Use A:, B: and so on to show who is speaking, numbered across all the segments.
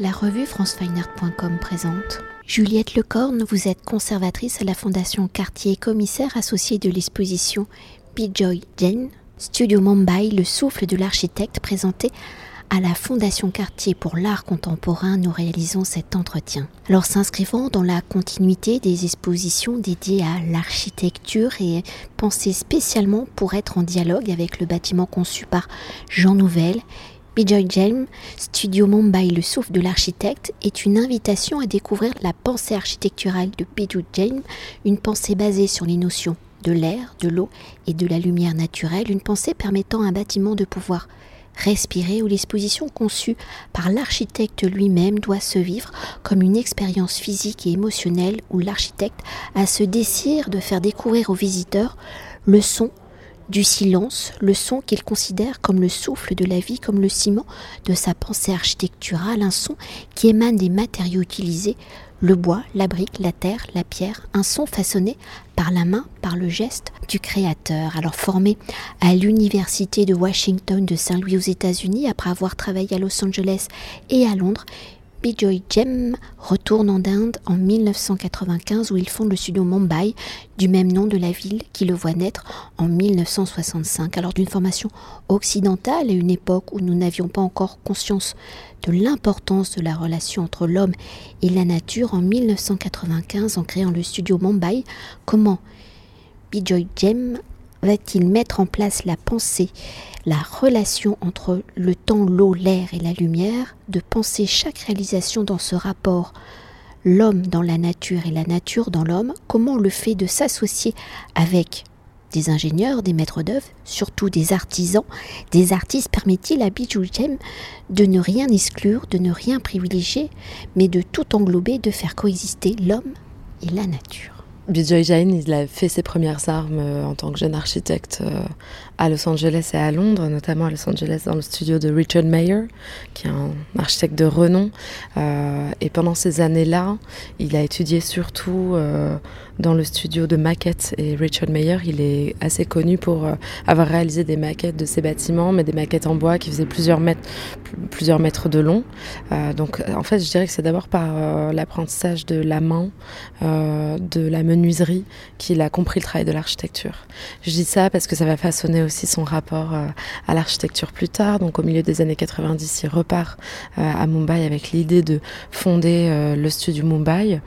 A: La revue francefineart.com présente. Juliette Lecorne, vous êtes conservatrice à la Fondation Cartier, commissaire associée de l'exposition Bijoy Jain, Studio Mumbai, le souffle de l'architecte présenté à la Fondation Cartier pour l'art contemporain, nous réalisons cet entretien. Alors s'inscrivant dans la continuité des expositions dédiées à l'architecture et pensées spécialement pour être en dialogue avec le bâtiment conçu par Jean Nouvel Bijoy Jain, Studio Mumbai, le souffle de l'architecte, est une invitation à découvrir la pensée architecturale de Bijoy Jain, une pensée basée sur les notions de l'air, de l'eau et de la lumière naturelle, une pensée permettant à un bâtiment de pouvoir respirer où l'exposition conçue par l'architecte lui-même doit se vivre comme une expérience physique et émotionnelle où l'architecte a ce désir de faire découvrir aux visiteurs le son du silence, le son qu'il considère comme le souffle de la vie, comme le ciment de sa pensée architecturale, un son qui émane des matériaux utilisés, le bois, la brique, la terre, la pierre, un son façonné par la main, par le geste du créateur. Alors formé à l'université de Washington de Saint-Louis aux États-Unis, après avoir travaillé à Los Angeles et à Londres, Bijoy Jem retourne en Inde en 1995 où il fonde le studio Mumbai du même nom de la ville qui le voit naître en 1965. Alors d'une formation occidentale à une époque où nous n'avions pas encore conscience de l'importance de la relation entre l'homme et la nature, en 1995 en créant le studio Mumbai, comment Bijoy Jem va-t-il mettre en place la pensée, la relation entre le temps, l'eau, l'air et la lumière, de penser chaque réalisation dans ce rapport l'homme dans la nature et la nature dans l'homme, comment le fait de s'associer avec des ingénieurs, des maîtres d'œuvre, surtout des artisans, des artistes permet-il à Jem de ne rien exclure, de ne rien privilégier, mais de tout englober, de faire coexister l'homme et la nature?
B: Bijoy Jain, il a fait ses premières armes euh, en tant que jeune architecte euh, à Los Angeles et à Londres, notamment à Los Angeles dans le studio de Richard Mayer, qui est un architecte de renom. Euh, et pendant ces années-là, il a étudié surtout dans le studio de maquettes. Et Richard Mayer, il est assez connu pour avoir réalisé des maquettes de ses bâtiments, mais des maquettes en bois qui faisaient plusieurs mètres, plusieurs mètres de long. donc en fait, je dirais que c'est d'abord par l'apprentissage de la main, de la menuiserie qu'il a compris le travail de l'architecture. Je dis ça parce que ça va façonner aussi son rapport euh, à l'architecture plus tard. Donc au milieu des années 90, il repart euh, à Mumbai avec l'idée de fonder euh, le studio Mumbai.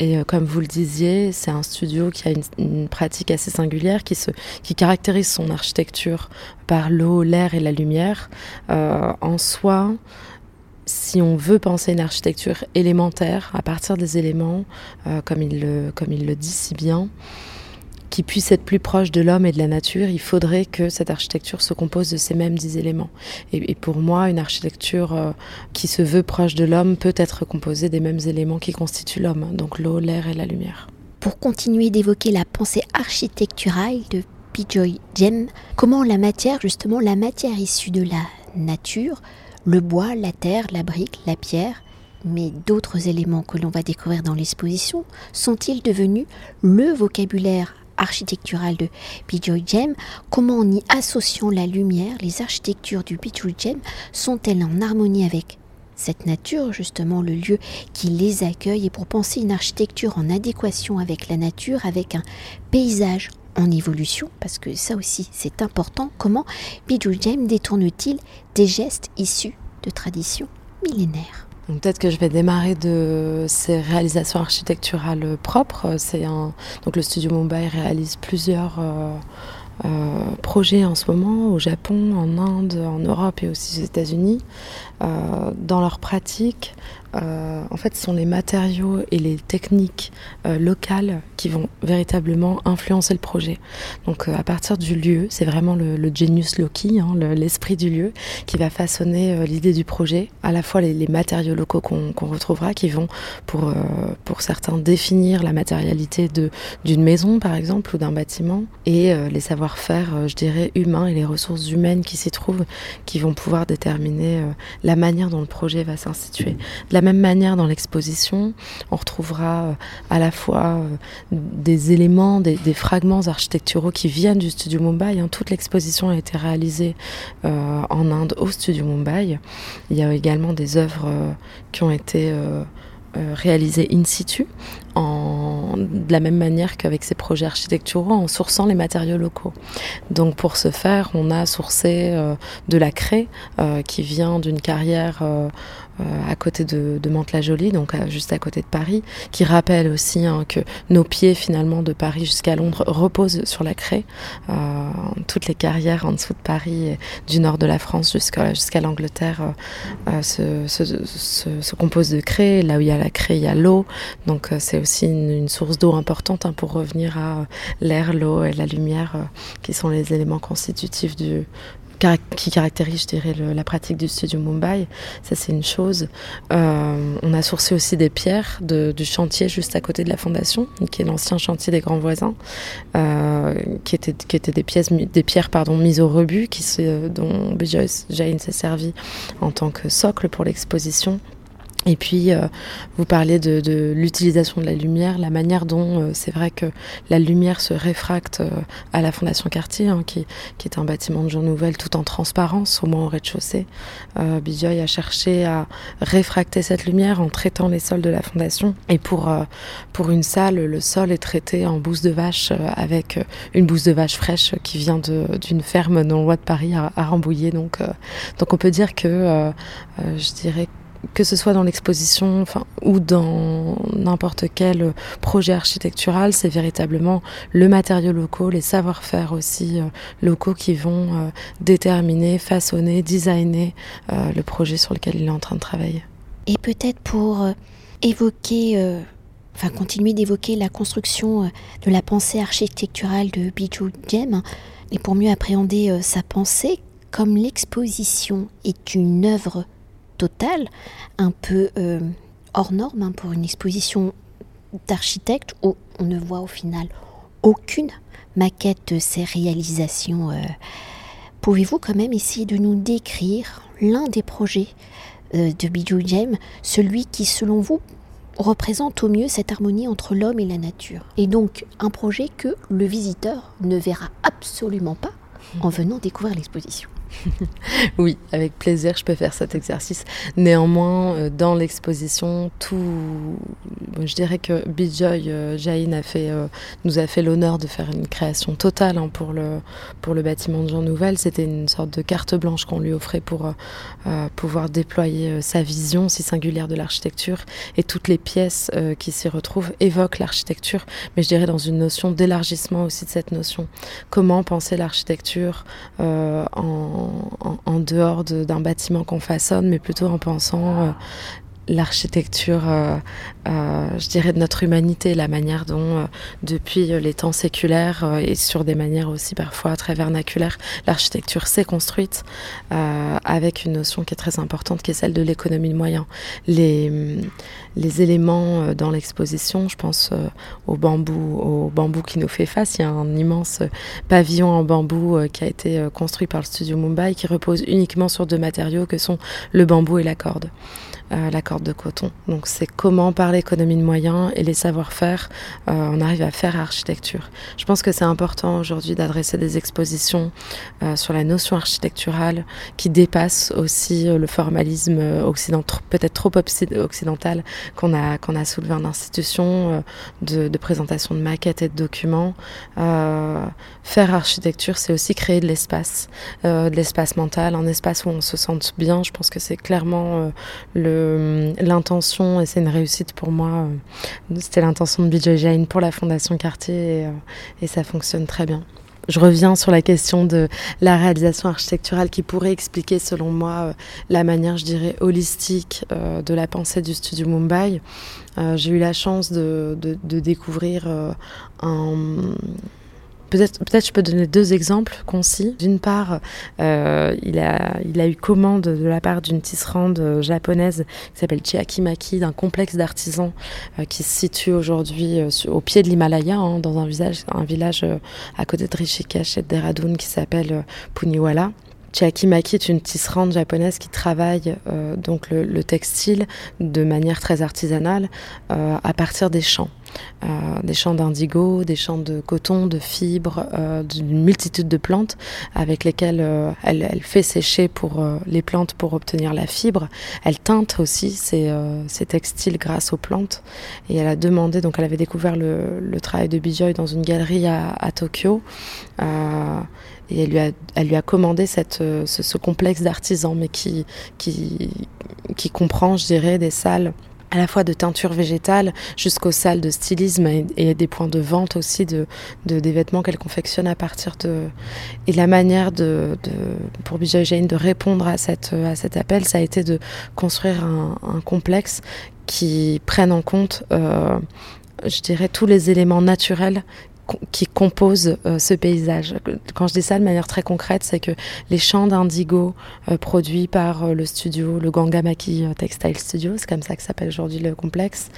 B: Et comme vous le disiez, c'est un studio qui a une, pratique assez singulière, qui, se, qui caractérise son architecture par l'eau, l'air et la lumière. en soi, si on veut penser une architecture élémentaire à partir des éléments, comme, il comme il le dit si bien, qui puisse être plus proche de l'homme et de la nature, il faudrait que cette architecture se compose de ces mêmes dix éléments. Et, pour moi, une architecture euh, qui se veut proche de l'homme peut être composée des mêmes éléments qui constituent l'homme, donc l'eau, l'air et la lumière.
A: Pour continuer d'évoquer la pensée architecturale de Bijoy Jem, comment la matière, justement la matière issue de la nature, le bois, la terre, la brique, la pierre, mais d'autres éléments que l'on va découvrir dans l'exposition sont-ils devenus le vocabulaire architectural de Bijoy Comment en y associant la lumière, les architectures du Bijoy sont-elles en harmonie avec cette nature, justement le lieu qui les accueille, et pour penser une architecture en adéquation avec la nature, avec un paysage en évolution, parce que ça aussi c'est important, comment Bijou détourne-t-il des gestes issus de traditions millénaires?
B: Peut-être que je vais démarrer de ces réalisations architecturales propres. C'est. Donc le studio Mumbai réalise plusieurs euh, euh, projets en ce moment au Japon, en Inde, en Europe et aussi aux États-Unis. Euh, dans leur pratique, euh, en fait, ce sont les matériaux et les techniques euh, locales qui vont véritablement influencer le projet. Donc, à partir du lieu, c'est vraiment le, genius loci, hein, l'esprit du lieu, qui va façonner l'idée du projet. À la fois les, matériaux locaux qu'on retrouvera, qui vont, pour, pour certains, définir la matérialité d'une maison, par exemple, ou d'un bâtiment, et les savoir-faire, je dirais, humain et les ressources humaines qui s'y trouvent, qui vont pouvoir déterminer la manière dont le projet va s'instituer. Même manière, dans l'exposition, on retrouvera à la fois des éléments, des, fragments architecturaux qui viennent du studio Mumbai. Hein. Toute l'exposition a été réalisée en Inde au studio Mumbai. Il y a également des œuvres qui ont été réalisées in situ de la même manière qu'avec ces projets architecturaux en sourçant les matériaux locaux. Donc pour ce faire, on a sourcé euh, de la craie euh, qui vient d'une carrière euh, à côté de, de Mantes-la-Jolie, donc juste à côté de Paris, qui rappelle aussi hein, que nos pieds finalement de Paris jusqu'à Londres reposent sur la craie. toutes les carrières en dessous de Paris, du nord de la France jusqu'à jusqu'à l'Angleterre, se, se, composent de craie. Là où il y a la craie, il y a l'eau. Donc c'est aussi une, source d'eau importante hein, pour revenir à l'air, l'eau et la lumière, euh, qui sont les éléments constitutifs du, qui caractérise, je dirais, la pratique du studio Mumbai. Ça, c'est une chose. Euh, on a sourcé aussi des pierres du chantier juste à côté de la fondation, qui est l'ancien chantier des grands voisins, euh, qui étaient qui était des pièces, des pierres pardon mises au rebut, qui dont Jain s'est servi en tant que socle pour l'exposition. Et puis, euh, vous parlez de, de l'utilisation de la lumière, la manière dont euh, c'est vrai que la lumière se réfracte euh, à la Fondation Cartier, hein, qui, qui, est un bâtiment de jour nouvelle tout en transparence, au moins au rez-de-chaussée. Euh, a cherché à réfracter cette lumière en traitant les sols de la Fondation. Et pour, pour une salle, le sol est traité en bouse de vache avec une bouse de vache fraîche qui vient d'une ferme le Roi de Paris à, à Rambouillet. Donc, donc on peut dire que je dirais que ce soit dans l'exposition ou dans n'importe quel projet architectural, c'est véritablement le matériau local, les savoir-faire aussi euh, locaux qui vont euh, déterminer, façonner, designer euh, le projet sur lequel il est en train de travailler.
A: Et peut-être pour évoquer, enfin continuer d'évoquer la construction de la pensée architecturale de Bijou Diem, et pour mieux appréhender sa pensée, comme l'exposition est une œuvre total, un peu euh, hors norme hein, pour une exposition d'architecte où on ne voit au final aucune maquette de ces réalisations. Euh. Pouvez-vous quand même essayer de nous décrire l'un des projets euh, de Bijou Jem, celui qui selon vous représente au mieux cette harmonie entre l'homme et la nature? Et donc un projet que le visiteur ne verra absolument pas en venant découvrir l'exposition.
B: oui, avec plaisir, je peux faire cet exercice. Néanmoins, euh, dans l'exposition, tout, je dirais que Bijoy euh, Jain a fait, euh, nous a fait l'honneur de faire une création totale hein, pour le pour le bâtiment de Jean Nouvel. C'était une sorte de carte blanche qu'on lui offrait pour pouvoir déployer sa vision si singulière de l'architecture. Et toutes les pièces qui s'y retrouvent évoquent l'architecture, mais je dirais dans une notion d'élargissement aussi de cette notion. Comment penser l'architecture en en, dehors d'un bâtiment qu'on façonne, mais plutôt en pensant euh, l'architecture, euh, euh, je dirais, de notre humanité, la manière dont, euh, depuis les temps séculaires et sur des manières aussi parfois très vernaculaires, l'architecture s'est construite avec une notion qui est très importante, qui est celle de l'économie de moyens. Les, les éléments dans l'exposition, je pense au bambou, au bambou qui nous fait face. Il y a un immense pavillon en bambou qui a été construit par le studio Mumbai qui repose uniquement sur deux matériaux que sont le bambou et la corde euh, la corde de coton. Donc c'est comment par l'économie de moyens et les savoir-faire euh, on arrive à faire architecture. Je pense que c'est important aujourd'hui d'adresser des expositions euh, sur la notion architecturale qui dépassent aussi le formalisme occidental, peut-être trop occidental qu'on a qu'on a soulevé en institution de, de, présentation de maquettes et de documents. faire architecture, c'est aussi créer de l'espace, de l'espace mental, un espace où on se sente bien. Je pense que c'est clairement le l'intention, et c'est une réussite pour moi, euh, c'était l'intention de BJ Jane pour la Fondation Cartier et, euh, et ça fonctionne très bien. Je reviens sur la question de la réalisation architecturale qui pourrait expliquer, selon moi, euh, la manière, je dirais, holistique de la pensée du studio Mumbai. J'ai eu la chance de découvrir un Peut-être, peut-être je peux donner deux exemples concis. D'une part, euh, il, a, eu commande de la part d'une tisserande euh, japonaise qui s'appelle Chiakimaki, d'un complexe d'artisans euh, qui se situe aujourd'hui au pied de l'Himalaya, hein, dans un, visage, un village à côté de Rishikesh et de Dehradun qui s'appelle Puniwala. Chiakimaki est une tisserande japonaise qui travaille donc le, textile de manière très artisanale à partir des champs. Euh, des champs d'indigo, des champs de coton, de fibres, d'une multitude de plantes avec lesquelles elle, elle, fait sécher pour les plantes pour obtenir la fibre. Elle teinte aussi ces, textiles grâce aux plantes et elle a demandé, donc elle avait découvert le, travail de Bijoy dans une galerie à, Tokyo et elle lui a, commandé euh, ce, complexe d'artisans, mais qui, qui, qui comprend, je dirais, des salles à la fois de teinture végétale jusqu'aux salles de stylisme et, des points de vente aussi de, de des vêtements qu'elle confectionne à partir de et la manière de, pour Bijay Jane de répondre à cette à cet appel ça a été de construire un, un complexe qui prenne en compte euh, je dirais tous les éléments naturels qui compose euh, ce paysage. Quand je dis ça de manière très concrète, c'est que les champs d'indigo euh, produits par euh, le studio, le Gangamaki Textile Studio, c'est comme ça que s'appelle aujourd'hui le complexe,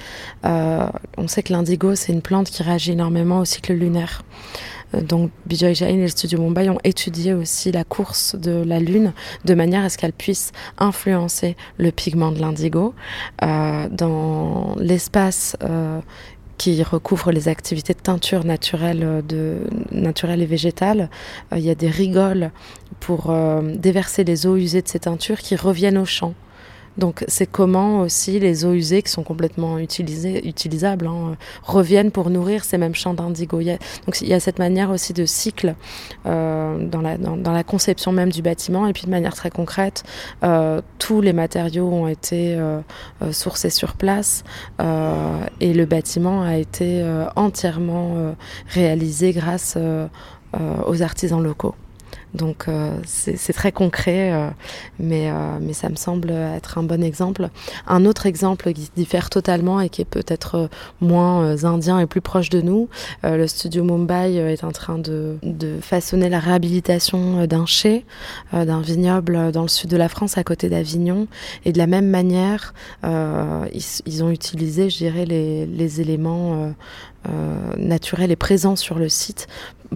B: on sait que l'indigo, c'est une plante qui réagit énormément au cycle lunaire. Donc Bijoy Jain et le studio Mumbai ont étudié aussi la course de la lune de manière à ce qu'elle puisse influencer le pigment de l'indigo. dans l'espace qui recouvre les activités de teinture naturelle, euh, et végétale. Euh, il y a des rigoles pour euh, déverser les eaux usées de ces teintures qui reviennent au champ. Donc c'est comment aussi les eaux usées qui sont complètement utilisées, utilisables hein, reviennent pour nourrir ces mêmes champs d'indigo. Donc il y a cette manière aussi de cycle euh, dans, la, conception même du bâtiment et puis de manière très concrète, euh, tous les matériaux ont été euh, sourcés sur place et le bâtiment a été entièrement réalisé grâce aux artisans locaux. Donc euh, c'est très concret, euh, mais, euh, mais ça me semble être un bon exemple. Un autre exemple qui diffère totalement et qui est peut-être moins indien et plus proche de nous, le studio Mumbai est en train de, façonner la réhabilitation d'un chai, d'un vignoble dans le sud de la France à côté d'Avignon. Et de la même manière, ils, ont utilisé, je dirais, les éléments naturels et présents sur le site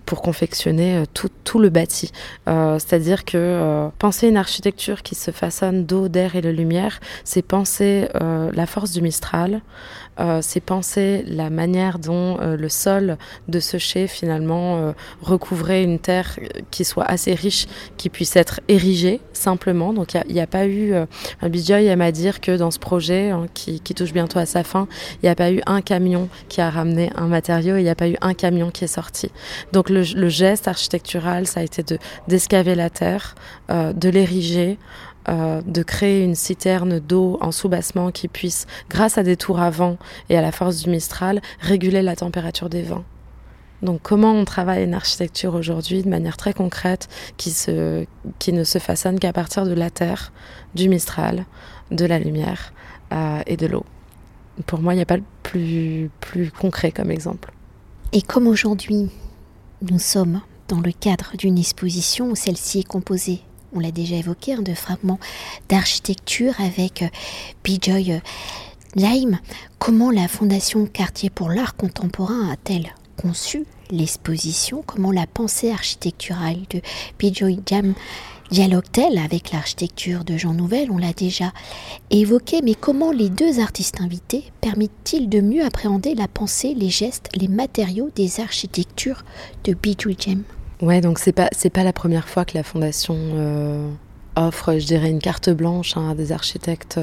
B: pour confectionner euh, tout, tout le bâti. Euh, c'est-à-dire que euh, penser une architecture qui se façonne d'eau, d'air et de lumière, c'est penser la force du Mistral, c'est penser la manière dont le sol de ce chai finalement recouvrait une terre qui soit assez riche, qui puisse être érigée simplement. Donc il n'y a, pas eu... un Bijoy aime à dire que dans ce projet, hein, qui, touche bientôt à sa fin, il n'y a pas eu un camion qui a ramené un matériau, il n'y a pas eu un camion qui est sorti. Donc le, geste architectural, ça a été de d'escaver la terre, euh, de l'ériger, euh, de créer une citerne d'eau en soubassement qui puisse, grâce à des tours à vent et à la force du Mistral, réguler la température des vents. Donc comment on travaille une architecture aujourd'hui de manière très concrète qui, ne se façonne qu'à partir de la terre, du Mistral, de la lumière euh, et de l'eau? Pour moi, il n'y a pas le plus, plus concret comme exemple.
A: Et comme aujourd'hui, nous sommes dans le cadre d'une exposition où celle-ci est composée, on l'a déjà évoqué, hein, de fragments d'architecture avec euh, Bijoy euh, Laim. Comment la Fondation Quartier pour l'art contemporain a-t-elle conçu l'exposition? Comment la pensée architecturale de Bijoy Jam Dialogue-t-elle avec l'architecture de Jean Nouvel? On l'a déjà évoqué, mais comment les deux artistes invités permettent-ils de mieux appréhender la pensée, les gestes, les matériaux des architectures de Bijou Jem
B: Ouais, donc c'est pas c'est pas la première fois que la fondation euh, offre, je dirais, une carte blanche hein, à des architectes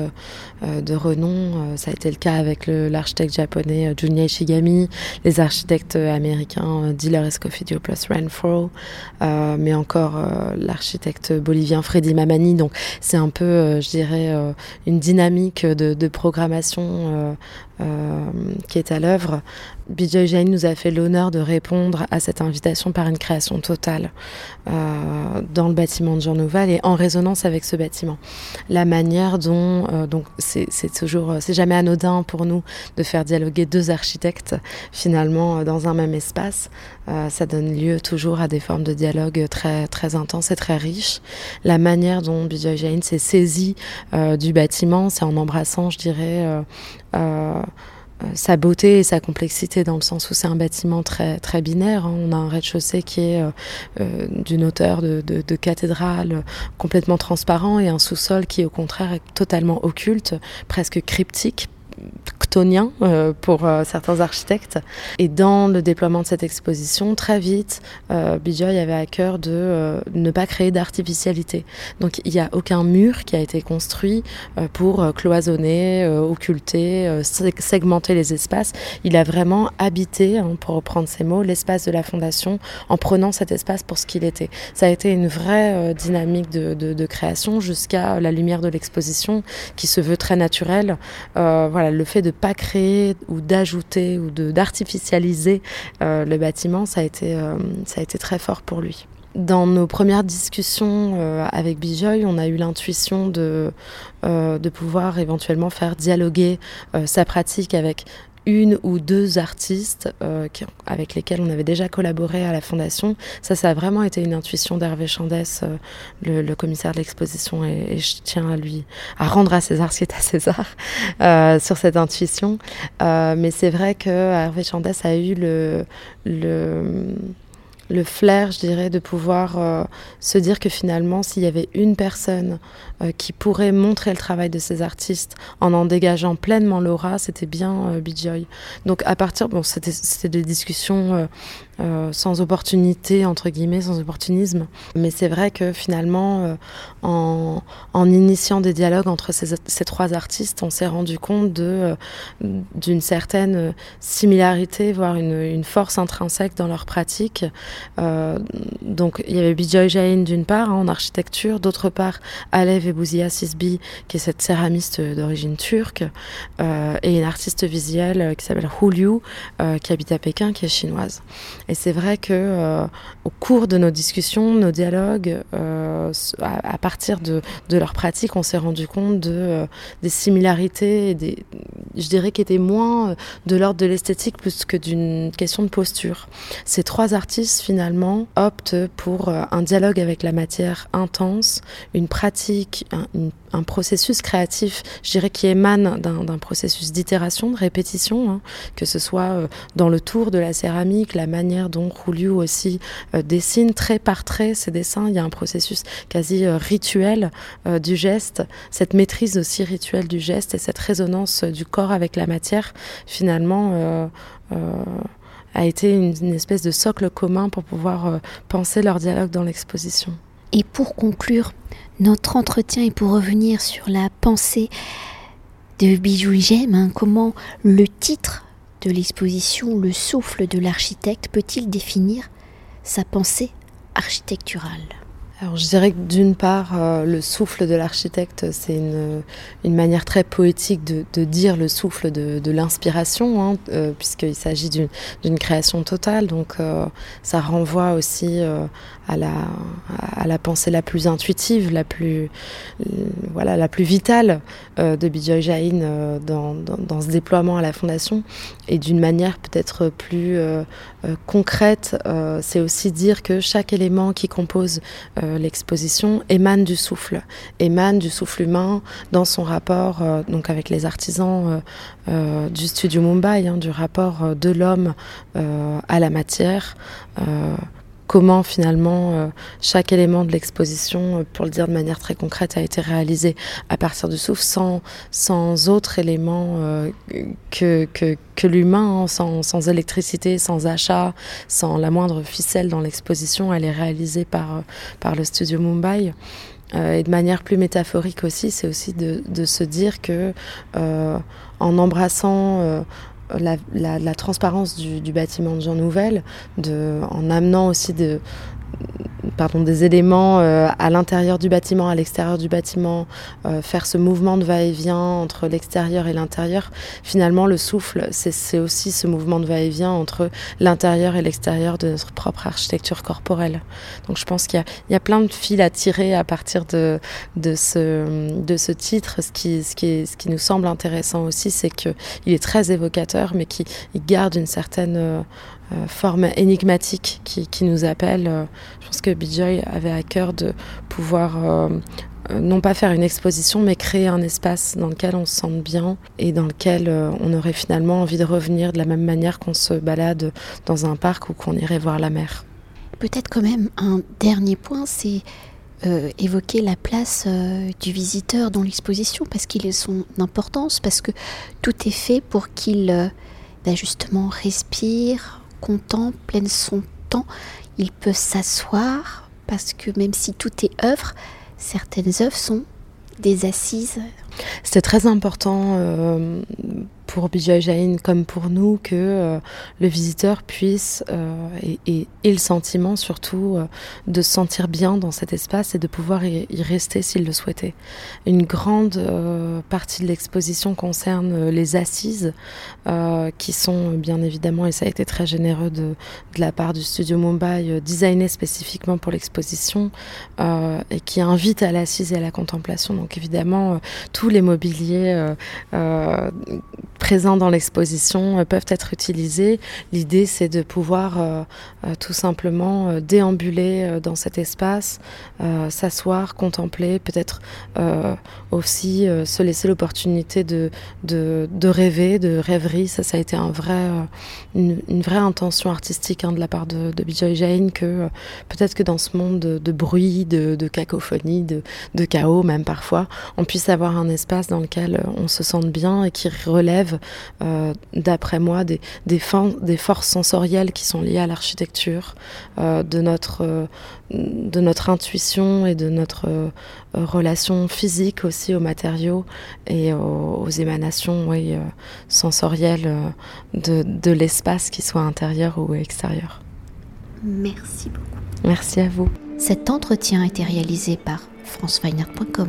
B: euh, de renom. Euh, ça a été le cas avec l'architecte japonais euh, Junya Ishigami, les architectes américains Diller Escofidio plus Renfro, mais encore l'architecte bolivien Freddy Mamani. Donc c'est un peu, je dirais, une dynamique de programmation qui est à l'œuvre. Bijoy Jain nous a fait l'honneur de répondre à cette invitation par une création totale dans le bâtiment de Jean Nouvel et en résonance avec ce bâtiment. La manière dont, donc c'est toujours, c'est jamais anodin pour nous de faire dialoguer deux architectes finalement dans un même espace. ça donne lieu toujours à des formes de dialogue très très intenses et très riches. La manière dont Bijoy Jain s'est saisi du bâtiment, c'est en embrassant, je dirais. Euh, sa beauté et sa complexité dans le sens où c'est un bâtiment très très binaire. Hein. On a un rez-de-chaussée qui est euh, euh, d'une hauteur de, de, de, cathédrale complètement transparent et un sous-sol qui au contraire est totalement occulte, presque cryptique ctonien euh, pour euh, certains architectes. Et dans le déploiement de cette exposition, très vite, euh, Bijoy avait à cœur de euh, ne pas créer d'artificialité. Donc il n'y a aucun mur qui a été construit pour cloisonner, occulter, segmenter les espaces. Il a vraiment habité, hein, pour reprendre ces mots, l'espace de la fondation en prenant cet espace pour ce qu'il était. Ça a été une vraie dynamique de, de, de création jusqu'à la lumière de l'exposition qui se veut très naturelle. voilà, le fait de pas créer ou d'ajouter ou d'artificialiser euh, le bâtiment, ça a, été, euh, ça a été très fort pour lui. Dans nos premières discussions euh, avec Bijoy, on a eu l'intuition de, de pouvoir éventuellement faire dialoguer sa pratique avec une ou deux artistes euh, avec lesquels on avait déjà collaboré à la Fondation. Ça, ça a vraiment été une intuition d'Hervé Chandès, euh, le, commissaire de l'exposition, et, je tiens à lui à rendre à César ce qui est à César euh, sur cette intuition. Mais c'est vrai que Hervé Chandès a eu le le flair, je dirais, de pouvoir euh, se dire que finalement, s'il y avait une personne euh, qui pourrait montrer le travail de ces artistes en en dégageant pleinement l'aura, c'était bien euh, Bijoy. Donc à partir, bon, c'était des discussions euh, euh, sans opportunité, entre guillemets, sans opportunisme, mais c'est vrai que finalement, euh, en, initiant des dialogues entre ces, trois artistes, on s'est rendu compte de d'une certaine similarité, voire une, force intrinsèque dans leur pratique. donc il y avait Bijoy Jain d'une part, hein, en architecture, d'autre part Alev et Bouzia Sisbi, qui est cette céramiste d'origine turque, euh, et une artiste visuelle euh, qui s'appelle Hu Liu, euh, qui habite à Pékin, qui est chinoise. Et c'est vrai que euh, au cours de nos discussions, nos dialogues, euh, à, partir de, de leur pratique, on s'est rendu compte de, euh, des similarités, des, je dirais, qui étaient moins de l'ordre de l'esthétique plus que d'une question de posture. Ces trois artistes, finalement, optent pour un dialogue avec la matière intense, une pratique, un, une, un processus créatif, je dirais, qui émane d'un processus d'itération, de répétition, hein, que ce soit euh, dans le tour de la céramique, la manière dont Rouliou aussi euh, dessine trait par trait ses dessins. Il y a un processus quasi euh, rituel du geste, cette maîtrise aussi rituelle du geste et cette résonance du corps avec la matière, finalement a été une, espèce de socle commun pour pouvoir penser leur dialogue dans l'exposition.
A: Et pour conclure notre entretien et pour revenir sur la pensée de Bijou Jem, hein, comment le titre de l'exposition, le souffle de l'architecte, peut-il définir sa pensée architecturale?
B: Alors je dirais que d'une part, euh, le souffle de l'architecte, c'est une, manière très poétique de, dire le souffle de, l'inspiration, hein, euh, puisqu'il s'agit d'une création totale. Donc euh, ça renvoie aussi à, la, pensée la plus intuitive, la plus, voilà, la plus vitale euh, de Bijoy Jain dans, dans, ce déploiement à la Fondation. Et d'une manière peut-être plus concrète, c'est aussi dire que chaque élément qui compose euh, l'exposition émane du souffle, émane du souffle humain dans son rapport euh, donc avec les artisans euh, du studio Mumbai, hein, du rapport de l'homme à la matière comment finalement euh, chaque élément de l'exposition, euh, pour le dire de manière très concrète, a été réalisé à partir du souffle sans, sans autre élément euh, que, que, que l'humain, hein, sans, sans, électricité, sans achat, sans la moindre ficelle dans l'exposition. Elle est réalisée par, par le studio Mumbai. Et de manière plus métaphorique aussi, c'est aussi de, de, se dire que euh, en embrassant euh, la, la, la transparence du, bâtiment de Jean Nouvel, de, en amenant aussi de, pardon, des éléments à l'intérieur du bâtiment, à l'extérieur du bâtiment, faire ce mouvement de va-et-vient entre l'extérieur et l'intérieur. Finalement, le souffle, c'est aussi ce mouvement de va-et-vient entre l'intérieur et l'extérieur de notre propre architecture corporelle. Donc je pense qu'il y, a plein de fils à tirer à partir de, ce, titre. Ce qui, nous semble intéressant aussi, c'est qu'il est très évocateur, mais qu'il garde une certaine euh, forme énigmatique qui, nous appelle. Pense que Bijoy avait à cœur de pouvoir euh, non pas faire une exposition, mais créer un espace dans lequel on se sente bien et dans lequel euh, on aurait finalement envie de revenir de la même manière qu'on se balade dans un parc ou qu'on irait voir la mer.
A: Peut-être quand même un dernier point, c'est euh, évoquer la place euh, du visiteur dans l'exposition parce qu'il est son importance, parce que tout est fait pour qu'il ben justement respire, contemple, prenne son temps. Il peut s'asseoir parce que même si tout est œuvre, certaines œuvres sont des assises.
B: C'est très important euh, pour Bijoy Jain comme pour nous que euh, le visiteur puisse euh, et, et, le sentiment surtout euh, de se sentir bien dans cet espace et de pouvoir y, rester s'il le souhaitait. Une grande partie de l'exposition concerne les assises qui sont bien évidemment et ça a été très généreux de, la part du studio Mumbai designé spécifiquement pour l'exposition et qui invite à l'assise et à la contemplation. Donc évidemment tous les mobiliers présents dans l'exposition euh, peuvent être utilisés. L'idée, c'est de pouvoir euh, euh, tout simplement déambuler dans cet espace, s'asseoir, contempler, peut-être aussi se laisser l'opportunité de, de, rêver, de rêverie. Ça, ça a été un vrai, une, vraie intention artistique hein, de la part de, de Bijoy Jain que peut-être que dans ce monde de, bruit, de, cacophonie, de chaos même parfois, on puisse avoir un espace dans lequel on se sente bien et qui relève euh, d'après moi, des, des, des, forces sensorielles qui sont liées à l'architecture, euh, de, notre, euh, de notre intuition et de notre relation physique aussi aux matériaux et aux, émanations oui, sensorielles de, de l'espace, qui soit intérieur ou extérieur.
A: Merci beaucoup.
B: Merci à vous.
A: Cet entretien a été réalisé par franceweiner.com.